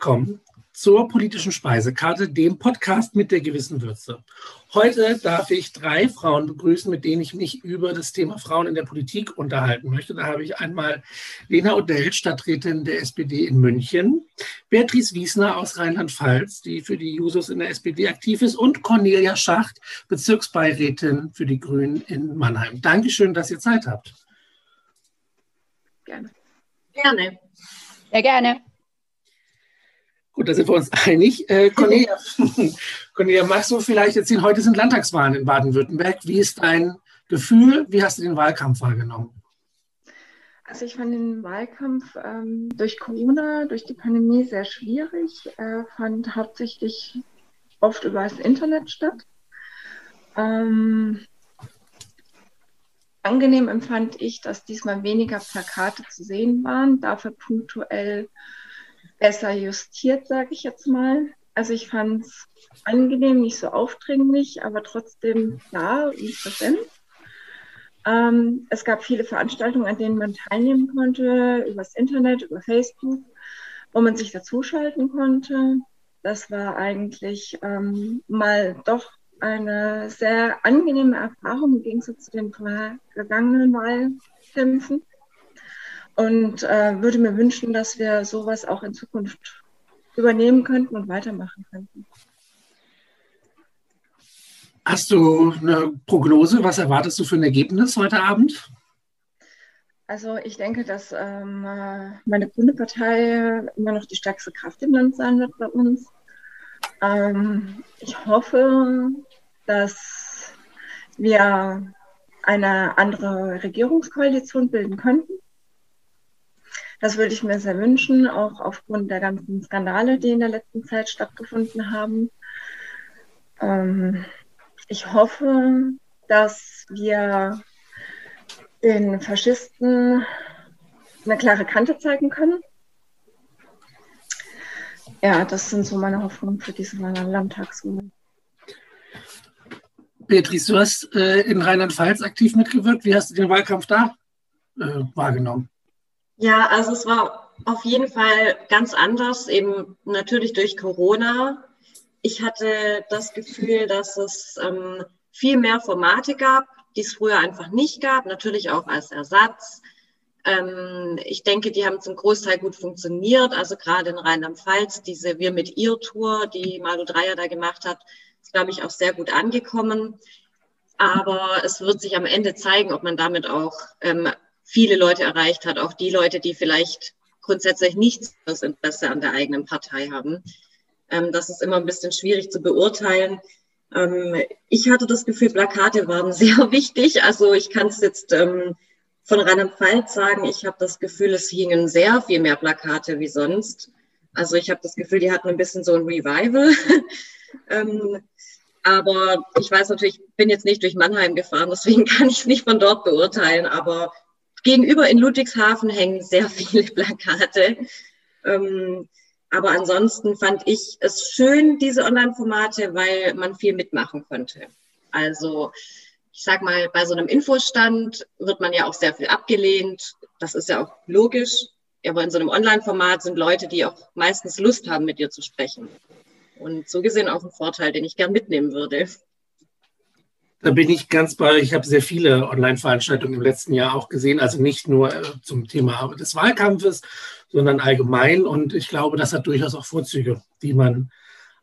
Willkommen zur politischen Speisekarte, dem Podcast mit der gewissen Würze. Heute darf ich drei Frauen begrüßen, mit denen ich mich über das Thema Frauen in der Politik unterhalten möchte. Da habe ich einmal Lena Odell, Stadträtin der SPD in München, Beatrice Wiesner aus Rheinland-Pfalz, die für die Jusos in der SPD aktiv ist, und Cornelia Schacht, Bezirksbeirätin für die Grünen in Mannheim. Dankeschön, dass ihr Zeit habt. Gerne. Gerne. Sehr gerne. Gut, da sind wir uns einig. Äh, Cornelia, Cornelia, magst du vielleicht erzählen, heute sind Landtagswahlen in Baden-Württemberg. Wie ist dein Gefühl? Wie hast du den Wahlkampf wahrgenommen? Also ich fand den Wahlkampf ähm, durch Corona, durch die Pandemie sehr schwierig. Er fand hauptsächlich oft über das Internet statt. Ähm, angenehm empfand ich, dass diesmal weniger Plakate zu sehen waren, dafür punktuell besser justiert, sage ich jetzt mal. Also ich fand es angenehm, nicht so aufdringlich, aber trotzdem klar und präsent. Ähm, es gab viele Veranstaltungen, an denen man teilnehmen konnte, übers Internet, über Facebook, wo man sich dazuschalten konnte. Das war eigentlich ähm, mal doch eine sehr angenehme Erfahrung im Gegensatz zu den vergangenen Wahlkämpfen und äh, würde mir wünschen, dass wir sowas auch in Zukunft übernehmen könnten und weitermachen könnten. Hast du eine Prognose? Was erwartest du für ein Ergebnis heute Abend? Also ich denke, dass ähm, meine grüne Partei immer noch die stärkste Kraft im Land sein wird bei uns. Ähm, ich hoffe, dass wir eine andere Regierungskoalition bilden könnten. Das würde ich mir sehr wünschen, auch aufgrund der ganzen Skandale, die in der letzten Zeit stattgefunden haben. Ähm, ich hoffe, dass wir den Faschisten eine klare Kante zeigen können. Ja, das sind so meine Hoffnungen für diese Landtagswahl. Beatrice, du hast äh, in Rheinland-Pfalz aktiv mitgewirkt. Wie hast du den Wahlkampf da äh, wahrgenommen? Ja, also es war auf jeden Fall ganz anders, eben natürlich durch Corona. Ich hatte das Gefühl, dass es ähm, viel mehr Formate gab, die es früher einfach nicht gab, natürlich auch als Ersatz. Ähm, ich denke, die haben zum Großteil gut funktioniert. Also gerade in Rheinland-Pfalz, diese Wir mit ihr Tour, die Malu Dreier da gemacht hat, ist, glaube ich, auch sehr gut angekommen. Aber es wird sich am Ende zeigen, ob man damit auch ähm, viele Leute erreicht hat, auch die Leute, die vielleicht grundsätzlich nicht das Interesse an der eigenen Partei haben. Ähm, das ist immer ein bisschen schwierig zu beurteilen. Ähm, ich hatte das Gefühl, Plakate waren sehr wichtig. Also ich kann es jetzt ähm, von Rheinland-Pfalz sagen, ich habe das Gefühl, es hingen sehr viel mehr Plakate wie sonst. Also ich habe das Gefühl, die hatten ein bisschen so ein Revival. ähm, aber ich weiß natürlich, ich bin jetzt nicht durch Mannheim gefahren, deswegen kann ich es nicht von dort beurteilen. Aber Gegenüber in Ludwigshafen hängen sehr viele Plakate. Ähm, aber ansonsten fand ich es schön, diese Online-Formate, weil man viel mitmachen konnte. Also ich sag mal, bei so einem Infostand wird man ja auch sehr viel abgelehnt. Das ist ja auch logisch. Aber in so einem Online-Format sind Leute, die auch meistens Lust haben, mit dir zu sprechen. Und so gesehen auch ein Vorteil, den ich gern mitnehmen würde. Da bin ich ganz bei, ich habe sehr viele Online-Veranstaltungen im letzten Jahr auch gesehen, also nicht nur äh, zum Thema des Wahlkampfes, sondern allgemein. Und ich glaube, das hat durchaus auch Vorzüge, die man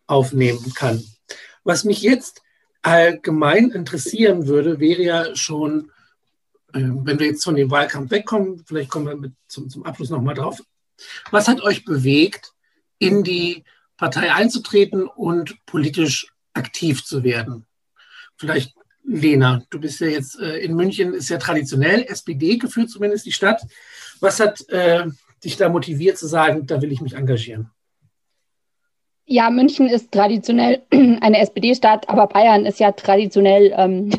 aufnehmen kann. Was mich jetzt allgemein interessieren würde, wäre ja schon, äh, wenn wir jetzt von dem Wahlkampf wegkommen, vielleicht kommen wir mit zum, zum Abschluss nochmal drauf. Was hat euch bewegt, in die Partei einzutreten und politisch aktiv zu werden? Vielleicht Lena, du bist ja jetzt äh, in München, ist ja traditionell SPD geführt, zumindest die Stadt. Was hat äh, dich da motiviert zu sagen, da will ich mich engagieren? Ja, München ist traditionell eine SPD-Stadt, aber Bayern ist ja traditionell ähm,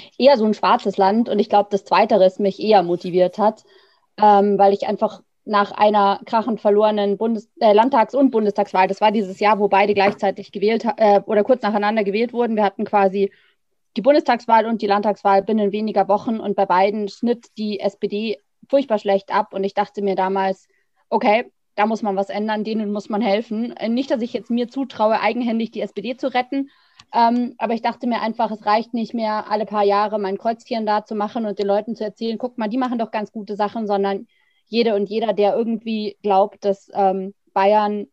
eher so ein schwarzes Land. Und ich glaube, das Zweiteres mich eher motiviert hat, ähm, weil ich einfach nach einer krachend verlorenen Bundes äh, Landtags- und Bundestagswahl, das war dieses Jahr, wo beide gleichzeitig gewählt äh, oder kurz nacheinander gewählt wurden. Wir hatten quasi die Bundestagswahl und die Landtagswahl binnen weniger Wochen und bei beiden schnitt die SPD furchtbar schlecht ab und ich dachte mir damals, okay, da muss man was ändern, denen muss man helfen. Äh, nicht, dass ich jetzt mir zutraue, eigenhändig die SPD zu retten, ähm, aber ich dachte mir einfach, es reicht nicht mehr, alle paar Jahre mein Kreuzchen da zu machen und den Leuten zu erzählen, guck mal, die machen doch ganz gute Sachen, sondern jede und jeder, der irgendwie glaubt, dass ähm, Bayern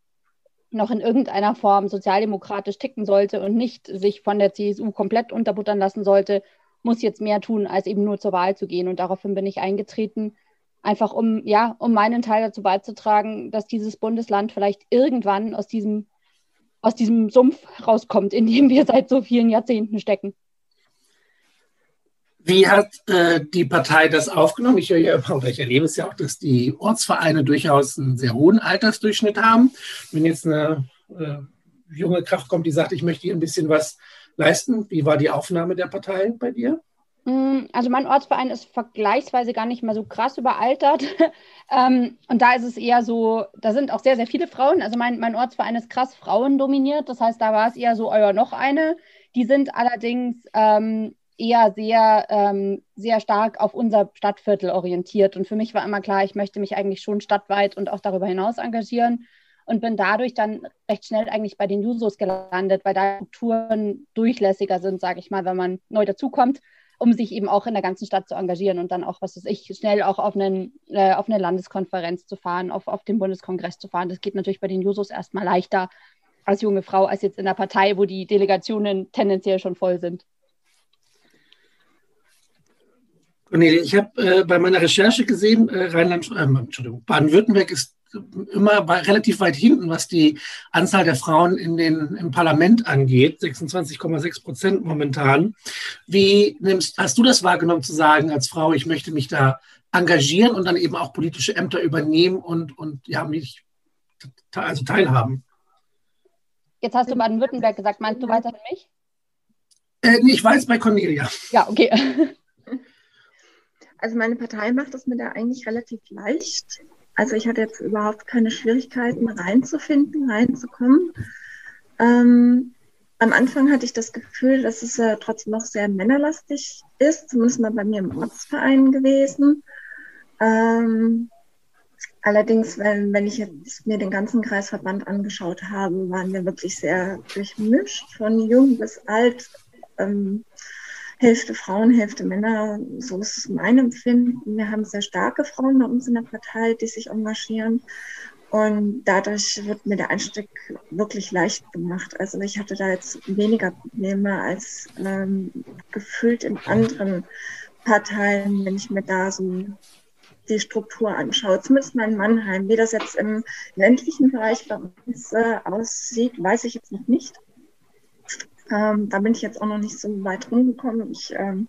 noch in irgendeiner Form sozialdemokratisch ticken sollte und nicht sich von der CSU komplett unterbuttern lassen sollte, muss jetzt mehr tun, als eben nur zur Wahl zu gehen. Und daraufhin bin ich eingetreten, einfach um, ja, um meinen Teil dazu beizutragen, dass dieses Bundesland vielleicht irgendwann aus diesem aus diesem Sumpf rauskommt, in dem wir seit so vielen Jahrzehnten stecken. Wie hat äh, die Partei das aufgenommen? Ich höre ja immer, oder ich erlebe es ja auch, dass die Ortsvereine durchaus einen sehr hohen Altersdurchschnitt haben. Wenn jetzt eine äh, junge Kraft kommt, die sagt, ich möchte hier ein bisschen was leisten, wie war die Aufnahme der Partei bei dir? Mm, also mein Ortsverein ist vergleichsweise gar nicht mal so krass überaltert. ähm, und da ist es eher so, da sind auch sehr, sehr viele Frauen. Also mein, mein Ortsverein ist krass frauendominiert. Das heißt, da war es eher so, euer noch eine. Die sind allerdings ähm, eher sehr, ähm, sehr stark auf unser Stadtviertel orientiert. Und für mich war immer klar, ich möchte mich eigentlich schon stadtweit und auch darüber hinaus engagieren und bin dadurch dann recht schnell eigentlich bei den Jusos gelandet, weil da Strukturen durchlässiger sind, sage ich mal, wenn man neu dazukommt um sich eben auch in der ganzen Stadt zu engagieren und dann auch, was weiß ich, schnell auch auf, einen, äh, auf eine Landeskonferenz zu fahren, auf, auf den Bundeskongress zu fahren. Das geht natürlich bei den Jusos erstmal leichter als junge Frau, als jetzt in der Partei, wo die Delegationen tendenziell schon voll sind. Cornelia, ich habe äh, bei meiner Recherche gesehen, äh, Rheinland, äh, Entschuldigung, Baden-Württemberg ist immer bei, relativ weit hinten, was die Anzahl der Frauen in den, im Parlament angeht, 26,6 Prozent momentan. Wie nimmst, hast du das wahrgenommen zu sagen als Frau, ich möchte mich da engagieren und dann eben auch politische Ämter übernehmen und, und ja, mich also teilhaben? Jetzt hast du Baden-Württemberg gesagt, meinst du weiterhin mich? Äh, nee, ich weiß bei Cornelia. Ja, okay. Also meine Partei macht es mir da eigentlich relativ leicht. Also ich hatte jetzt überhaupt keine Schwierigkeiten reinzufinden, reinzukommen. Ähm, am Anfang hatte ich das Gefühl, dass es äh, trotzdem noch sehr männerlastig ist, zumindest mal bei mir im Ortsverein gewesen. Ähm, allerdings, wenn, wenn ich jetzt mir den ganzen Kreisverband angeschaut habe, waren wir wirklich sehr durchmischt, von jung bis alt. Ähm, Hälfte Frauen, Hälfte Männer. So ist mein Empfinden. Wir haben sehr starke Frauen bei uns in der Partei, die sich engagieren. Und dadurch wird mir der Einstieg wirklich leicht gemacht. Also ich hatte da jetzt weniger Probleme als ähm, gefühlt in anderen Parteien, wenn ich mir da so die Struktur anschaue. Zumindest mal in Mannheim. Wie das jetzt im ländlichen Bereich bei uns äh, aussieht, weiß ich jetzt noch nicht. Ähm, da bin ich jetzt auch noch nicht so weit rumgekommen. Ich, ähm,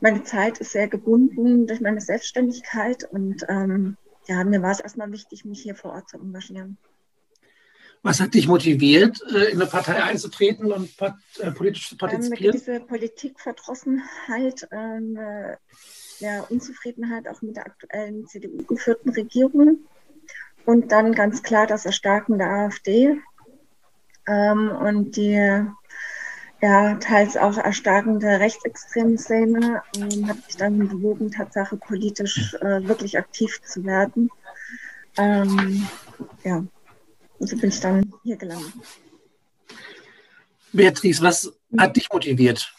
meine Zeit ist sehr gebunden durch meine Selbstständigkeit und ähm, ja, mir war es erstmal wichtig, mich hier vor Ort zu engagieren. Was hat dich motiviert, äh, in eine Partei einzutreten und äh, politisch zu ähm, partizipieren? diese Politikverdrossenheit, ähm, äh, der Unzufriedenheit auch mit der aktuellen CDU-geführten Regierung und dann ganz klar das Erstarken der AfD ähm, und die ja, teils auch erstarkende rechtsextreme Szene, ähm, hat mich dann bewogen, Tatsache politisch äh, wirklich aktiv zu werden. Ähm, ja, und so bin ich dann hier gelandet. Beatrice, was hat dich motiviert?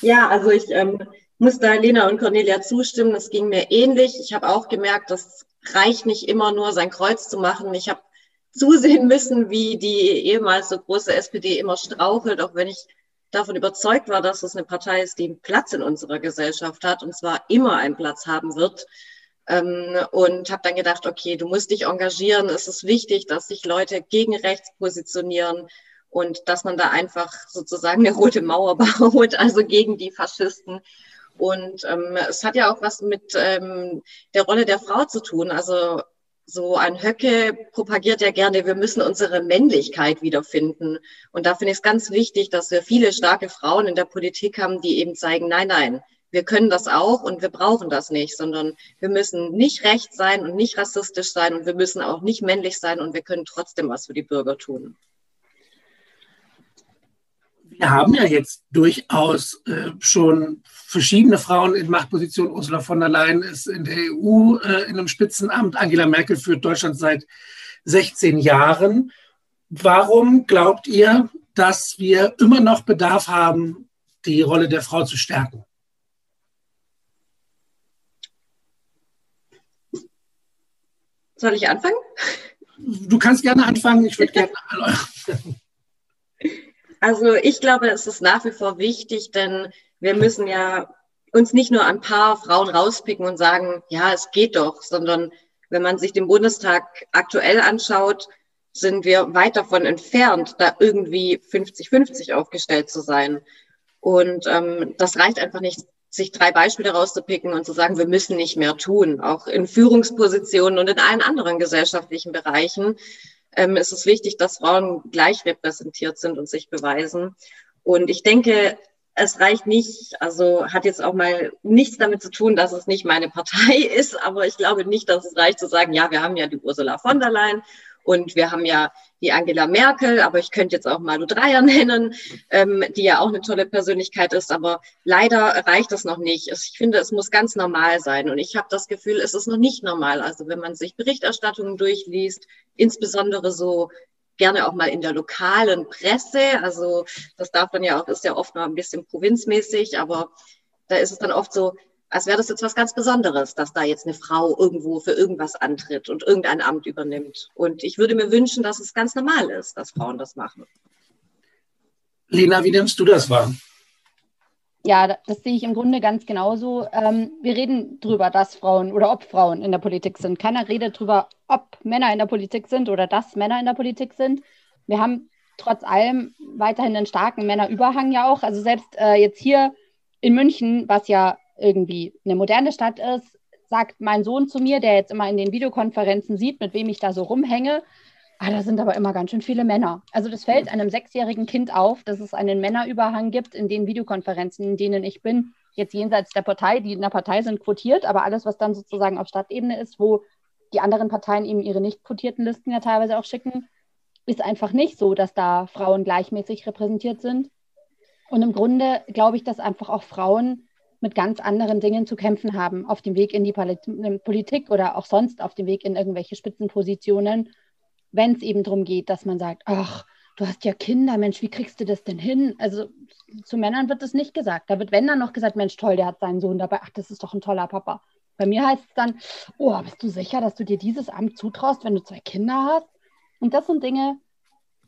Ja, also ich ähm, muss da Lena und Cornelia zustimmen. Es ging mir ähnlich. Ich habe auch gemerkt, das reicht nicht immer nur, sein Kreuz zu machen. Ich habe zusehen müssen, wie die ehemals so große SPD immer strauchelt, auch wenn ich davon überzeugt war, dass es eine Partei ist, die einen Platz in unserer Gesellschaft hat und zwar immer einen Platz haben wird. Ähm, und habe dann gedacht, okay, du musst dich engagieren. Es ist wichtig, dass sich Leute gegen rechts positionieren und dass man da einfach sozusagen eine rote Mauer baut, also gegen die Faschisten. Und ähm, es hat ja auch was mit ähm, der Rolle der Frau zu tun. Also so ein Höcke propagiert ja gerne, wir müssen unsere Männlichkeit wiederfinden. Und da finde ich es ganz wichtig, dass wir viele starke Frauen in der Politik haben, die eben zeigen, nein, nein, wir können das auch und wir brauchen das nicht, sondern wir müssen nicht recht sein und nicht rassistisch sein und wir müssen auch nicht männlich sein und wir können trotzdem was für die Bürger tun wir haben ja jetzt durchaus äh, schon verschiedene Frauen in Machtpositionen. Ursula von der Leyen ist in der EU äh, in einem Spitzenamt. Angela Merkel führt Deutschland seit 16 Jahren. Warum glaubt ihr, dass wir immer noch Bedarf haben, die Rolle der Frau zu stärken? Soll ich anfangen? Du kannst gerne anfangen, ich würde gerne. Also ich glaube, es ist nach wie vor wichtig, denn wir müssen ja uns nicht nur ein paar Frauen rauspicken und sagen, ja, es geht doch, sondern wenn man sich den Bundestag aktuell anschaut, sind wir weit davon entfernt, da irgendwie 50-50 aufgestellt zu sein. Und ähm, das reicht einfach nicht, sich drei Beispiele rauszupicken und zu sagen, wir müssen nicht mehr tun. Auch in Führungspositionen und in allen anderen gesellschaftlichen Bereichen ähm, ist es wichtig, dass Frauen gleich repräsentiert sind und sich beweisen. Und ich denke, es reicht nicht, also hat jetzt auch mal nichts damit zu tun, dass es nicht meine Partei ist, aber ich glaube nicht, dass es reicht zu sagen, ja, wir haben ja die Ursula von der Leyen und wir haben ja die Angela Merkel, aber ich könnte jetzt auch Malu Dreyer nennen, ähm, die ja auch eine tolle Persönlichkeit ist, aber leider reicht das noch nicht. Ich finde, es muss ganz normal sein und ich habe das Gefühl, es ist noch nicht normal. Also wenn man sich Berichterstattungen durchliest, insbesondere so gerne auch mal in der lokalen Presse. Also das darf dann ja auch, ist ja oft noch ein bisschen provinzmäßig, aber da ist es dann oft so, als wäre das jetzt was ganz Besonderes, dass da jetzt eine Frau irgendwo für irgendwas antritt und irgendein Amt übernimmt. Und ich würde mir wünschen, dass es ganz normal ist, dass Frauen das machen. Lena, wie nimmst du das wahr? Ja, das sehe ich im Grunde ganz genauso. Ähm, wir reden darüber, dass Frauen oder ob Frauen in der Politik sind. Keiner redet darüber, ob Männer in der Politik sind oder dass Männer in der Politik sind. Wir haben trotz allem weiterhin einen starken Männerüberhang ja auch. Also selbst äh, jetzt hier in München, was ja irgendwie eine moderne Stadt ist, sagt mein Sohn zu mir, der jetzt immer in den Videokonferenzen sieht, mit wem ich da so rumhänge, ah, da sind aber immer ganz schön viele Männer. Also das fällt einem sechsjährigen Kind auf, dass es einen Männerüberhang gibt in den Videokonferenzen, in denen ich bin. Jetzt jenseits der Partei, die in der Partei sind quotiert, aber alles, was dann sozusagen auf Stadtebene ist, wo die anderen Parteien eben ihre nicht quotierten Listen ja teilweise auch schicken, ist einfach nicht so, dass da Frauen gleichmäßig repräsentiert sind. Und im Grunde glaube ich, dass einfach auch Frauen mit ganz anderen Dingen zu kämpfen haben auf dem Weg in die Politik oder auch sonst auf dem Weg in irgendwelche Spitzenpositionen, wenn es eben darum geht, dass man sagt, ach, du hast ja Kinder, Mensch, wie kriegst du das denn hin? Also zu Männern wird das nicht gesagt. Da wird, wenn dann noch gesagt, Mensch, toll, der hat seinen Sohn dabei, ach, das ist doch ein toller Papa. Bei mir heißt es dann, oh, bist du sicher, dass du dir dieses Amt zutraust, wenn du zwei Kinder hast? Und das sind Dinge,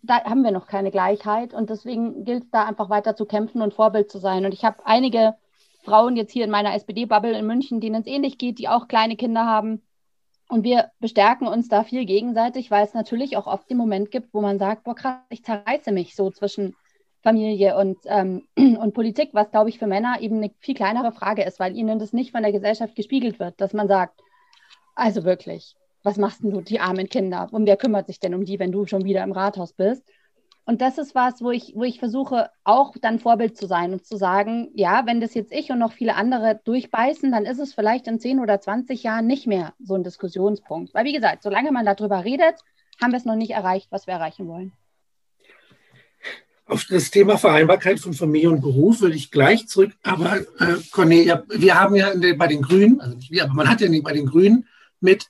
da haben wir noch keine Gleichheit und deswegen gilt es da einfach weiter zu kämpfen und Vorbild zu sein. Und ich habe einige Frauen jetzt hier in meiner SPD-Bubble in München, denen es ähnlich geht, die auch kleine Kinder haben. Und wir bestärken uns da viel gegenseitig, weil es natürlich auch oft den Moment gibt, wo man sagt, boah krass, ich zerreiße mich so zwischen Familie und, ähm, und Politik, was, glaube ich, für Männer eben eine viel kleinere Frage ist, weil ihnen das nicht von der Gesellschaft gespiegelt wird, dass man sagt, also wirklich, was machst denn du, die armen Kinder? Und wer kümmert sich denn um die, wenn du schon wieder im Rathaus bist? Und das ist was, wo ich, wo ich versuche, auch dann Vorbild zu sein und zu sagen, ja, wenn das jetzt ich und noch viele andere durchbeißen, dann ist es vielleicht in 10 oder 20 Jahren nicht mehr so ein Diskussionspunkt. Weil, wie gesagt, solange man darüber redet, haben wir es noch nicht erreicht, was wir erreichen wollen. Auf das Thema Vereinbarkeit von Familie und Beruf will ich gleich zurück. Aber äh, Cornelia, wir haben ja bei den Grünen, also nicht wir, aber man hat ja bei den Grünen mit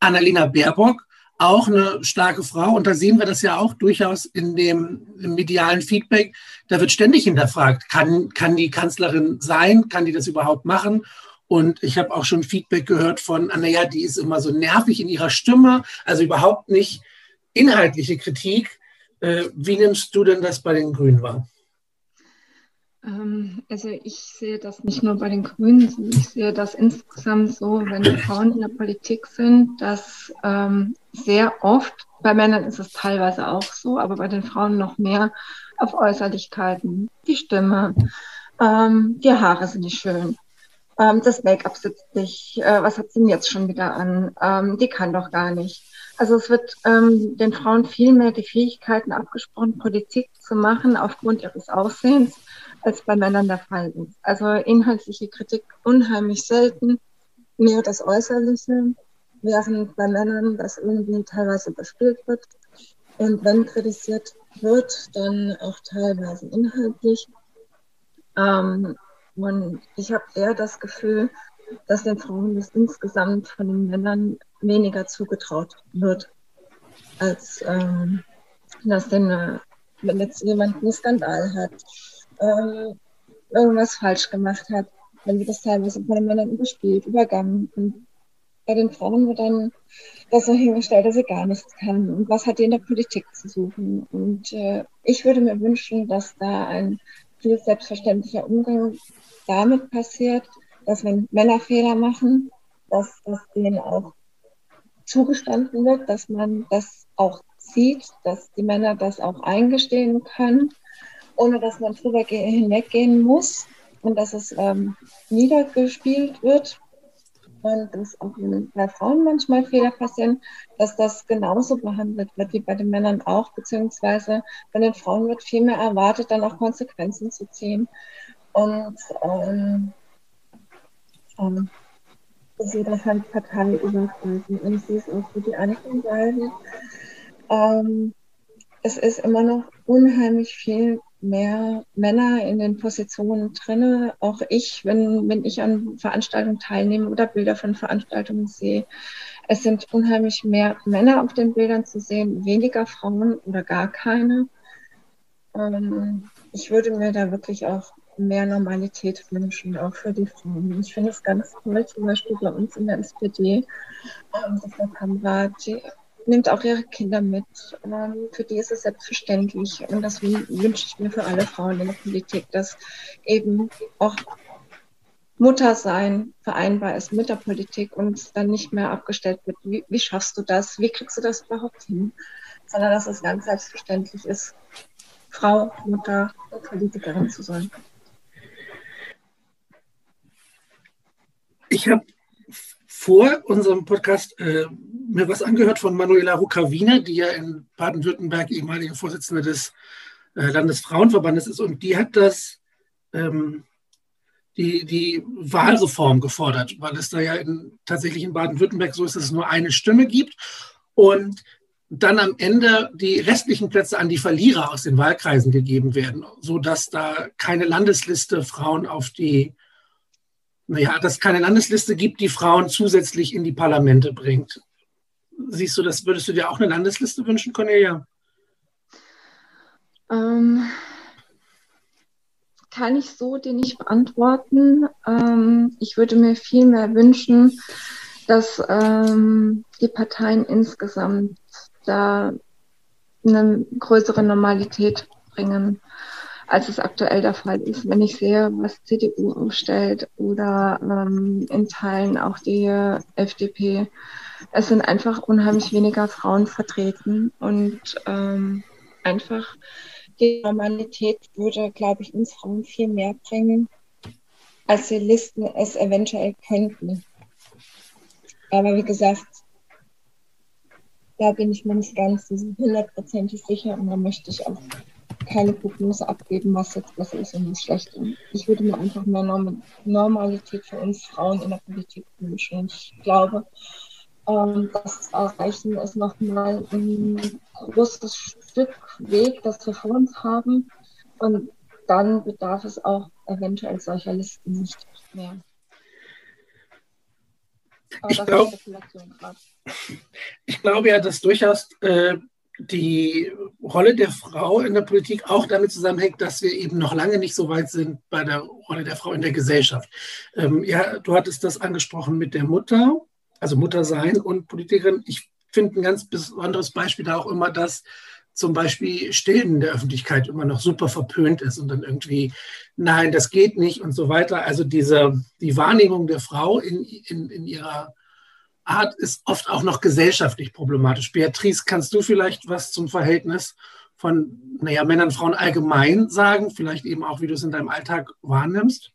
Annalena Baerbock auch eine starke Frau. Und da sehen wir das ja auch durchaus in dem medialen Feedback. Da wird ständig hinterfragt, kann, kann die Kanzlerin sein? Kann die das überhaupt machen? Und ich habe auch schon Feedback gehört von, naja, die ist immer so nervig in ihrer Stimme, also überhaupt nicht inhaltliche Kritik. Äh, wie nimmst du denn das bei den Grünen wahr? Ähm, also ich sehe das nicht nur bei den Grünen, ich sehe das insgesamt so, wenn Frauen in der Politik sind, dass ähm, sehr oft, bei Männern ist es teilweise auch so, aber bei den Frauen noch mehr auf Äußerlichkeiten, die Stimme, ähm, die Haare sind nicht schön, das Make-up sitzt nicht, äh, was hat sie denn jetzt schon wieder an, ähm, die kann doch gar nicht. Also es wird ähm, den Frauen viel mehr die Fähigkeiten abgesprochen, Politik zu machen aufgrund ihres Aussehens als bei Männern der Fall ist. Also inhaltliche Kritik unheimlich selten, mehr das Äußerliche, während bei Männern das irgendwie teilweise überspielt wird. Und wenn kritisiert wird, dann auch teilweise inhaltlich. Ähm, und ich habe eher das Gefühl, dass den Frauen das insgesamt von den Männern weniger zugetraut wird. als ähm, dass denn, äh, wenn jetzt jemand einen Skandal hat, ähm, irgendwas falsch gemacht hat, dann wird das teilweise von den Männern überspielt, übergangen. Und bei den Frauen wird dann das so hingestellt, dass sie gar nichts kann. Und was hat die in der Politik zu suchen? Und äh, ich würde mir wünschen, dass da ein viel selbstverständlicher Umgang damit passiert, dass wenn Männer Fehler machen, dass das denen auch zugestanden wird, dass man das auch sieht, dass die Männer das auch eingestehen können, ohne dass man drüber hinweggehen muss und dass es ähm, niedergespielt wird. Dass auch bei Frauen manchmal Fehler passieren, dass das genauso behandelt wird wie bei den Männern auch, beziehungsweise bei den Frauen wird viel mehr erwartet, dann auch Konsequenzen zu ziehen. Und ähm, ähm, ich sehe das halt parteiübergreifend und ich sehe es auch für die anderen Seiten. Ähm, es ist immer noch unheimlich viel mehr Männer in den Positionen drinne. Auch ich, wenn, wenn ich an Veranstaltungen teilnehme oder Bilder von Veranstaltungen sehe, es sind unheimlich mehr Männer auf den Bildern zu sehen, weniger Frauen oder gar keine. Ähm, ich würde mir da wirklich auch mehr Normalität wünschen, auch für die Frauen. Ich finde es ganz toll, zum Beispiel bei uns in der SPD, ähm, dass der Kamerad, nimmt auch ihre Kinder mit. Ähm, für die ist es selbstverständlich. Und das wünsche ich mir für alle Frauen in der Politik, dass eben auch Mutter sein vereinbar ist mit der Politik und dann nicht mehr abgestellt wird, wie, wie schaffst du das, wie kriegst du das überhaupt hin, sondern dass es ganz selbstverständlich ist, Frau, Mutter und Politikerin zu sein. Ich habe vor unserem Podcast äh, mir was angehört von Manuela Ruckawina, die ja in Baden-Württemberg ehemalige Vorsitzende des äh, Landesfrauenverbandes ist. Und die hat das, ähm, die, die Wahlreform gefordert, weil es da ja in, tatsächlich in Baden-Württemberg so ist, dass es nur eine Stimme gibt. Und dann am Ende die restlichen Plätze an die Verlierer aus den Wahlkreisen gegeben werden, sodass da keine Landesliste Frauen auf die naja, dass es keine Landesliste gibt, die Frauen zusätzlich in die Parlamente bringt. Siehst du das, würdest du dir auch eine Landesliste wünschen, Cornelia? Ähm, kann ich so dir nicht beantworten. Ähm, ich würde mir viel mehr wünschen, dass ähm, die Parteien insgesamt da eine größere Normalität bringen als es aktuell der Fall ist. Wenn ich sehe, was CDU aufstellt oder ähm, in Teilen auch die FDP, es sind einfach unheimlich weniger Frauen vertreten und ähm, einfach die Normalität würde, glaube ich, uns Frauen viel mehr bringen, als die Listen es eventuell könnten. Aber wie gesagt, da bin ich mir nicht ganz hundertprozentig sicher und da möchte ich auch keine Prognose abgeben, was jetzt besser ist und was schlechter. Ich würde mir einfach mehr Norm Normalität für uns Frauen in der Politik wünschen. Und ich glaube, ähm, das erreichen ist nochmal ein großes Stück Weg, das wir vor uns haben. Und dann bedarf es auch eventuell solcher Listen nicht mehr. ich, glaub, ich glaube ja, dass durchaus äh, die Rolle der Frau in der Politik auch damit zusammenhängt, dass wir eben noch lange nicht so weit sind bei der Rolle der Frau in der Gesellschaft. Ähm, ja, du hattest das angesprochen mit der Mutter, also Mutter sein und Politikerin. Ich finde ein ganz besonderes Beispiel da auch immer, dass zum Beispiel Stillen in der Öffentlichkeit immer noch super verpönt ist und dann irgendwie, nein, das geht nicht und so weiter. Also diese, die Wahrnehmung der Frau in, in, in ihrer Art ist oft auch noch gesellschaftlich problematisch. Beatrice, kannst du vielleicht was zum Verhältnis von naja, Männern und Frauen allgemein sagen? Vielleicht eben auch, wie du es in deinem Alltag wahrnimmst?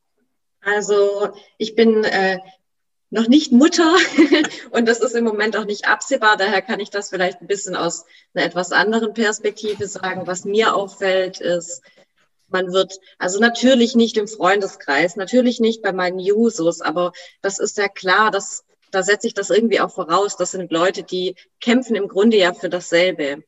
Also ich bin äh, noch nicht Mutter und das ist im Moment auch nicht absehbar. Daher kann ich das vielleicht ein bisschen aus einer etwas anderen Perspektive sagen. Was mir auffällt, ist, man wird, also natürlich nicht im Freundeskreis, natürlich nicht bei meinen Jusos, aber das ist ja klar, dass da setze ich das irgendwie auch voraus. Das sind Leute, die kämpfen im Grunde ja für dasselbe.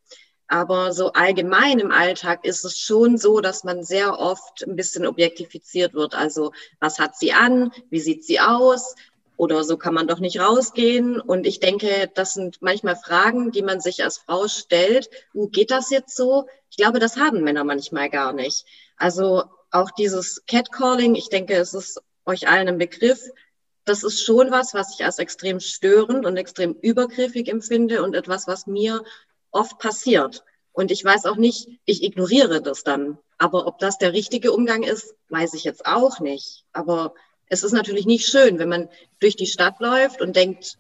Aber so allgemein im Alltag ist es schon so, dass man sehr oft ein bisschen objektifiziert wird. Also was hat sie an? Wie sieht sie aus? oder so kann man doch nicht rausgehen. Und ich denke, das sind manchmal Fragen, die man sich als Frau stellt. Wo geht das jetzt so? Ich glaube, das haben Männer manchmal gar nicht. Also auch dieses Catcalling, ich denke, es ist euch allen ein Begriff. Das ist schon was, was ich als extrem störend und extrem übergriffig empfinde und etwas, was mir oft passiert. Und ich weiß auch nicht, ich ignoriere das dann. Aber ob das der richtige Umgang ist, weiß ich jetzt auch nicht. Aber es ist natürlich nicht schön, wenn man durch die Stadt läuft und denkt,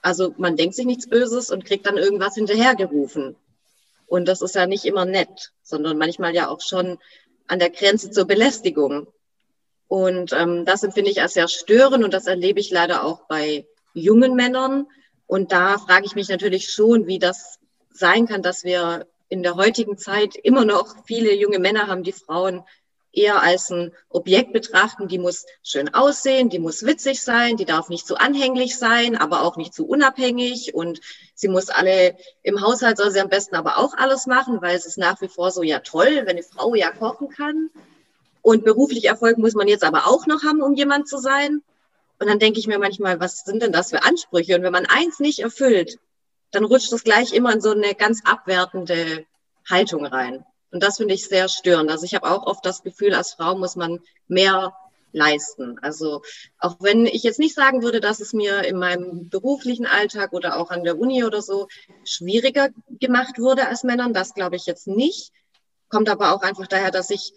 also man denkt sich nichts Böses und kriegt dann irgendwas hinterhergerufen. Und das ist ja nicht immer nett, sondern manchmal ja auch schon an der Grenze zur Belästigung. Und ähm, das empfinde ich als sehr störend und das erlebe ich leider auch bei jungen Männern. Und da frage ich mich natürlich schon, wie das sein kann, dass wir in der heutigen Zeit immer noch viele junge Männer haben, die Frauen eher als ein Objekt betrachten. Die muss schön aussehen, die muss witzig sein, die darf nicht zu anhänglich sein, aber auch nicht zu unabhängig und sie muss alle im Haushalt soll sie am besten aber auch alles machen, weil es ist nach wie vor so ja toll, wenn eine Frau ja kochen kann. Und beruflich Erfolg muss man jetzt aber auch noch haben, um jemand zu sein. Und dann denke ich mir manchmal, was sind denn das für Ansprüche? Und wenn man eins nicht erfüllt, dann rutscht es gleich immer in so eine ganz abwertende Haltung rein. Und das finde ich sehr störend. Also ich habe auch oft das Gefühl, als Frau muss man mehr leisten. Also auch wenn ich jetzt nicht sagen würde, dass es mir in meinem beruflichen Alltag oder auch an der Uni oder so schwieriger gemacht wurde als Männern, das glaube ich jetzt nicht. Kommt aber auch einfach daher, dass ich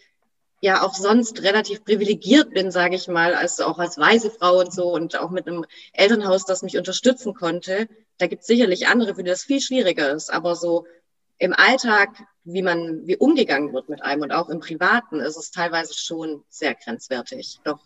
ja auch sonst relativ privilegiert bin, sage ich mal, als auch als weise Frau und so und auch mit einem Elternhaus, das mich unterstützen konnte. Da gibt es sicherlich andere, für die das viel schwieriger ist. Aber so im Alltag, wie man, wie umgegangen wird mit einem und auch im Privaten, ist es teilweise schon sehr grenzwertig. Doch.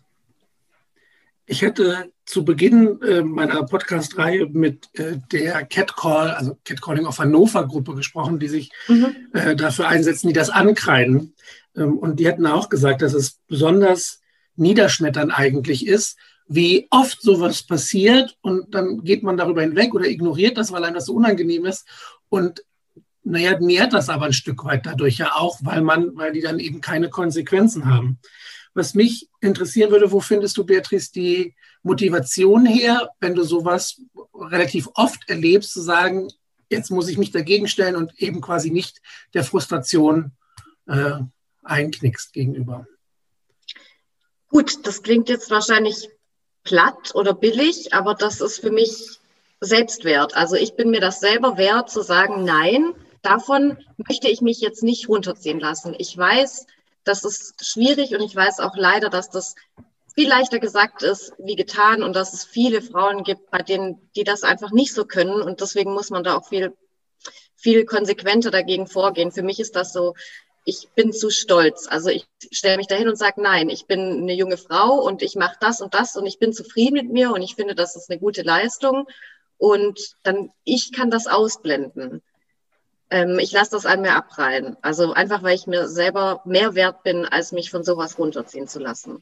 Ich hätte zu Beginn äh, meiner Podcast-Reihe mit äh, der Catcall, also Catcalling of Hannover Gruppe gesprochen, die sich mhm. äh, dafür einsetzen, die das ankreiden. Ähm, und die hätten auch gesagt, dass es besonders niederschmetternd eigentlich ist, wie oft sowas passiert und dann geht man darüber hinweg oder ignoriert das, weil einem das so unangenehm ist. Und naja, nährt das aber ein Stück weit dadurch ja auch, weil man, weil die dann eben keine Konsequenzen haben. Was mich interessieren würde, wo findest du, Beatrice, die Motivation her, wenn du sowas relativ oft erlebst, zu sagen, jetzt muss ich mich dagegen stellen und eben quasi nicht der Frustration äh, einknickst gegenüber? Gut, das klingt jetzt wahrscheinlich platt oder billig, aber das ist für mich Selbstwert. Also ich bin mir das selber wert zu sagen, nein, davon möchte ich mich jetzt nicht runterziehen lassen. Ich weiß, das ist schwierig und ich weiß auch leider, dass das viel leichter gesagt ist wie getan und dass es viele Frauen gibt, bei denen, die das einfach nicht so können und deswegen muss man da auch viel, viel konsequenter dagegen vorgehen. Für mich ist das so, ich bin zu stolz. Also ich stelle mich dahin und sage, nein, ich bin eine junge Frau und ich mache das und das und ich bin zufrieden mit mir und ich finde, das ist eine gute Leistung und dann ich kann das ausblenden. Ähm, ich lasse das an mir abprallen. Also einfach, weil ich mir selber mehr wert bin, als mich von sowas runterziehen zu lassen.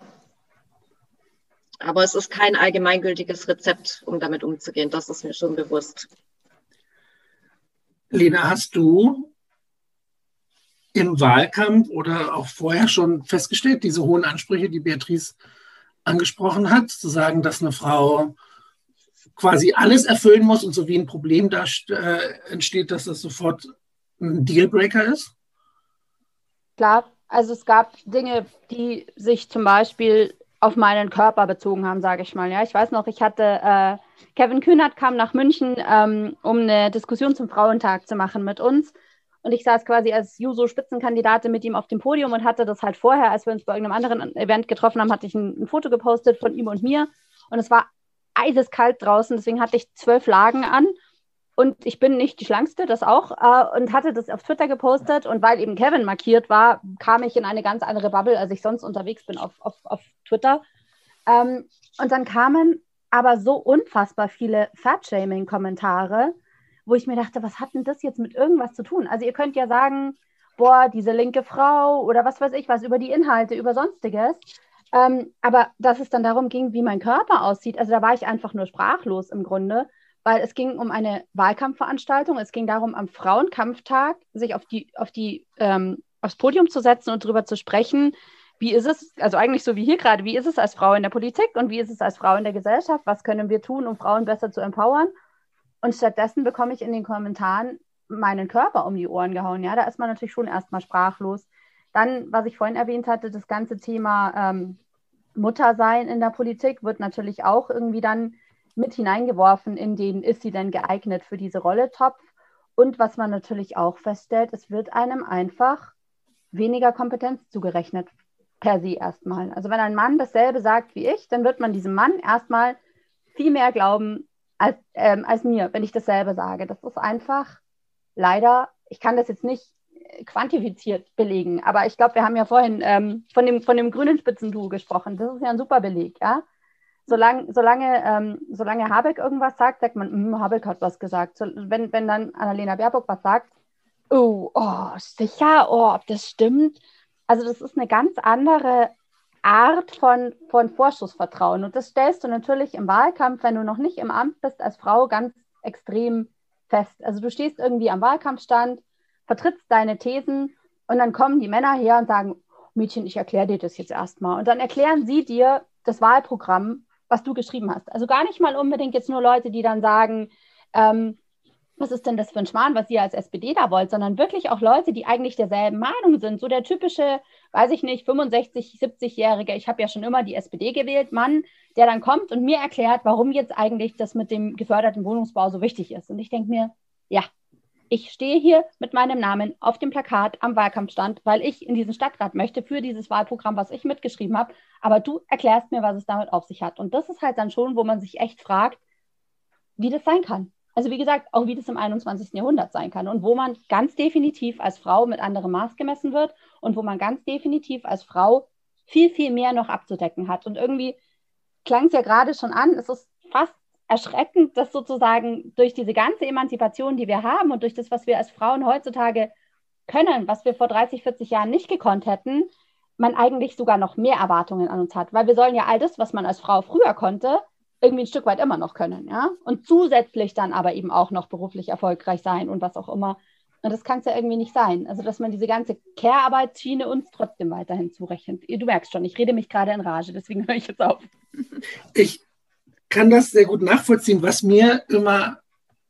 Aber es ist kein allgemeingültiges Rezept, um damit umzugehen. Das ist mir schon bewusst. Lena, hast du im Wahlkampf oder auch vorher schon festgestellt, diese hohen Ansprüche, die Beatrice angesprochen hat, zu sagen, dass eine Frau quasi alles erfüllen muss und so wie ein Problem da äh, entsteht, dass das sofort ein Dealbreaker ist? Klar, also es gab Dinge, die sich zum Beispiel auf meinen Körper bezogen haben, sage ich mal. Ja, ich weiß noch, ich hatte äh, Kevin Kühnert kam nach München, ähm, um eine Diskussion zum Frauentag zu machen mit uns. Und ich saß quasi als Juso-Spitzenkandidatin mit ihm auf dem Podium und hatte das halt vorher, als wir uns bei irgendeinem anderen Event getroffen haben, hatte ich ein, ein Foto gepostet von ihm und mir. Und es war eiseskalt draußen, deswegen hatte ich zwölf Lagen an. Und ich bin nicht die Schlankste, das auch, äh, und hatte das auf Twitter gepostet. Und weil eben Kevin markiert war, kam ich in eine ganz andere Bubble, als ich sonst unterwegs bin auf, auf, auf Twitter. Ähm, und dann kamen aber so unfassbar viele Fat-Shaming-Kommentare, wo ich mir dachte, was hat denn das jetzt mit irgendwas zu tun? Also ihr könnt ja sagen, boah, diese linke Frau oder was weiß ich was über die Inhalte, über sonstiges. Ähm, aber dass es dann darum ging, wie mein Körper aussieht, also da war ich einfach nur sprachlos im Grunde, weil es ging um eine Wahlkampfveranstaltung. Es ging darum, am Frauenkampftag sich auf die, auf die, ähm, aufs Podium zu setzen und darüber zu sprechen, wie ist es, also eigentlich so wie hier gerade, wie ist es als Frau in der Politik und wie ist es als Frau in der Gesellschaft? Was können wir tun, um Frauen besser zu empowern? Und stattdessen bekomme ich in den Kommentaren meinen Körper um die Ohren gehauen. Ja, da ist man natürlich schon erstmal sprachlos. Dann, was ich vorhin erwähnt hatte, das ganze Thema ähm, Muttersein in der Politik wird natürlich auch irgendwie dann mit hineingeworfen in den, ist sie denn geeignet für diese Rolle Topf? Und was man natürlich auch feststellt, es wird einem einfach weniger Kompetenz zugerechnet, per se erstmal. Also wenn ein Mann dasselbe sagt wie ich, dann wird man diesem Mann erstmal viel mehr glauben als, ähm, als mir, wenn ich dasselbe sage. Das ist einfach leider, ich kann das jetzt nicht quantifiziert belegen, aber ich glaube, wir haben ja vorhin ähm, von, dem, von dem grünen Spitzenduo gesprochen. Das ist ja ein super Beleg, ja. Solange, solange, ähm, solange Habeck irgendwas sagt, sagt man, hm, Habeck hat was gesagt. So, wenn, wenn dann Annalena Baerbock was sagt, oh, oh, sicher, oh, ob das stimmt. Also das ist eine ganz andere Art von, von Vorschussvertrauen. Und das stellst du natürlich im Wahlkampf, wenn du noch nicht im Amt bist, als Frau ganz extrem fest. Also du stehst irgendwie am Wahlkampfstand, vertrittst deine Thesen und dann kommen die Männer her und sagen, Mädchen, ich erkläre dir das jetzt erstmal. Und dann erklären sie dir das Wahlprogramm, was du geschrieben hast. Also gar nicht mal unbedingt jetzt nur Leute, die dann sagen, ähm, was ist denn das für ein Schmarrn, was ihr als SPD da wollt, sondern wirklich auch Leute, die eigentlich derselben Meinung sind. So der typische, weiß ich nicht, 65, 70-Jährige, ich habe ja schon immer die SPD gewählt, Mann, der dann kommt und mir erklärt, warum jetzt eigentlich das mit dem geförderten Wohnungsbau so wichtig ist. Und ich denke mir, ja, ich stehe hier mit meinem Namen auf dem Plakat am Wahlkampfstand, weil ich in diesen Stadtrat möchte für dieses Wahlprogramm, was ich mitgeschrieben habe. Aber du erklärst mir, was es damit auf sich hat. Und das ist halt dann schon, wo man sich echt fragt, wie das sein kann. Also wie gesagt, auch wie das im 21. Jahrhundert sein kann und wo man ganz definitiv als Frau mit anderem Maß gemessen wird und wo man ganz definitiv als Frau viel, viel mehr noch abzudecken hat. Und irgendwie klang es ja gerade schon an, es ist fast erschreckend, dass sozusagen durch diese ganze Emanzipation, die wir haben und durch das, was wir als Frauen heutzutage können, was wir vor 30, 40 Jahren nicht gekonnt hätten, man eigentlich sogar noch mehr Erwartungen an uns hat. Weil wir sollen ja all das, was man als Frau früher konnte, irgendwie ein Stück weit immer noch können, ja. Und zusätzlich dann aber eben auch noch beruflich erfolgreich sein und was auch immer. Und das kann es ja irgendwie nicht sein. Also, dass man diese ganze Care-Arbeitsschiene uns trotzdem weiterhin zurechnet. Du merkst schon, ich rede mich gerade in Rage, deswegen höre ich jetzt auf. Ich kann das sehr gut nachvollziehen. Was mir immer,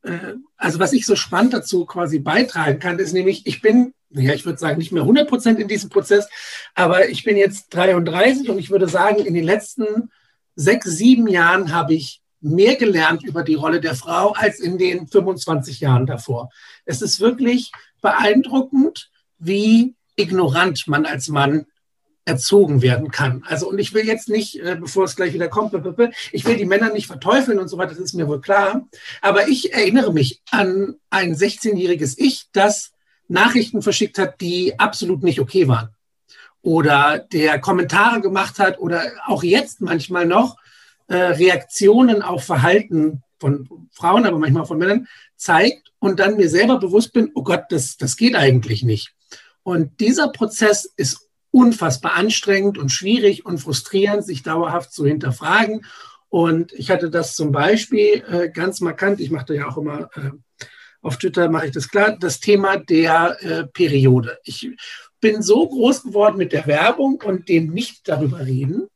äh, also was ich so spannend dazu quasi beitragen kann, ist nämlich, ich bin, ja, ich würde sagen, nicht mehr 100 Prozent in diesem Prozess, aber ich bin jetzt 33 und ich würde sagen, in den letzten sechs, sieben Jahren habe ich mehr gelernt über die Rolle der Frau als in den 25 Jahren davor. Es ist wirklich beeindruckend, wie ignorant man als Mann erzogen werden kann. Also, und ich will jetzt nicht, äh, bevor es gleich wieder kommt, ich will die Männer nicht verteufeln und so weiter, das ist mir wohl klar. Aber ich erinnere mich an ein 16-jähriges Ich, das Nachrichten verschickt hat, die absolut nicht okay waren oder der Kommentare gemacht hat oder auch jetzt manchmal noch äh, Reaktionen auf Verhalten von Frauen, aber manchmal von Männern zeigt und dann mir selber bewusst bin, oh Gott, das, das geht eigentlich nicht. Und dieser Prozess ist unfassbar anstrengend und schwierig und frustrierend, sich dauerhaft zu hinterfragen. Und ich hatte das zum Beispiel äh, ganz markant, ich mache da ja auch immer äh, auf Twitter, mache ich das klar, das Thema der äh, Periode. Ich bin so groß geworden mit der Werbung und dem nicht darüber reden,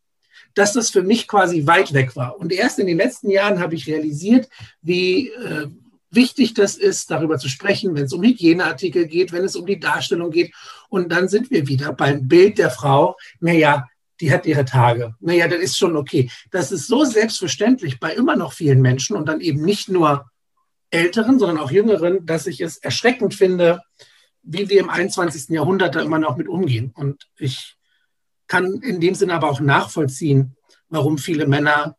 dass das für mich quasi weit weg war. Und erst in den letzten Jahren habe ich realisiert, wie äh, wichtig das ist, darüber zu sprechen, wenn es um Hygieneartikel geht, wenn es um die Darstellung geht. Und dann sind wir wieder beim Bild der Frau. Naja, die hat ihre Tage. Naja, das ist schon okay. Das ist so selbstverständlich bei immer noch vielen Menschen und dann eben nicht nur Älteren, sondern auch Jüngeren, dass ich es erschreckend finde, wie wir im 21. Jahrhundert da immer noch mit umgehen. Und ich kann in dem Sinne aber auch nachvollziehen, warum viele Männer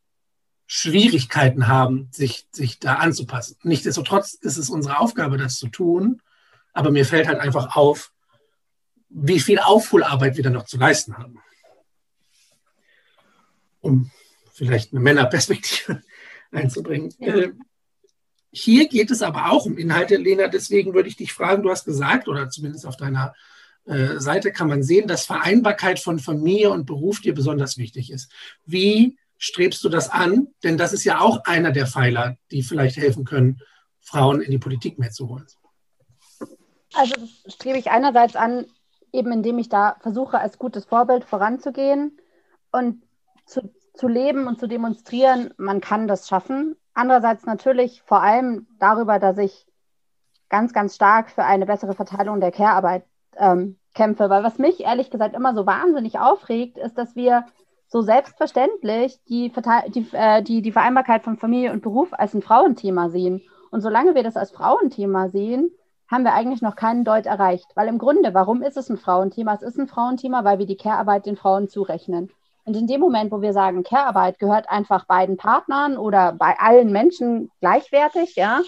Schwierigkeiten haben, sich, sich da anzupassen. Nichtsdestotrotz ist es unsere Aufgabe, das zu tun. Aber mir fällt halt einfach auf, wie viel Aufholarbeit wir da noch zu leisten haben. Um vielleicht eine Männerperspektive einzubringen. Ja. Hier geht es aber auch um Inhalte, Lena. Deswegen würde ich dich fragen, du hast gesagt, oder zumindest auf deiner äh, Seite kann man sehen, dass Vereinbarkeit von Familie und Beruf dir besonders wichtig ist. Wie strebst du das an? Denn das ist ja auch einer der Pfeiler, die vielleicht helfen können, Frauen in die Politik mehr zu holen. Also das strebe ich einerseits an, eben indem ich da versuche, als gutes Vorbild voranzugehen und zu, zu leben und zu demonstrieren, man kann das schaffen. Andererseits natürlich vor allem darüber, dass ich ganz, ganz stark für eine bessere Verteilung der Care-Arbeit ähm, kämpfe. Weil was mich ehrlich gesagt immer so wahnsinnig aufregt, ist, dass wir so selbstverständlich die, die, äh, die, die Vereinbarkeit von Familie und Beruf als ein Frauenthema sehen. Und solange wir das als Frauenthema sehen, haben wir eigentlich noch keinen Deut erreicht. Weil im Grunde, warum ist es ein Frauenthema? Es ist ein Frauenthema, weil wir die Care-Arbeit den Frauen zurechnen. Und in dem Moment, wo wir sagen, Care-Arbeit gehört einfach beiden Partnern oder bei allen Menschen gleichwertig, ja,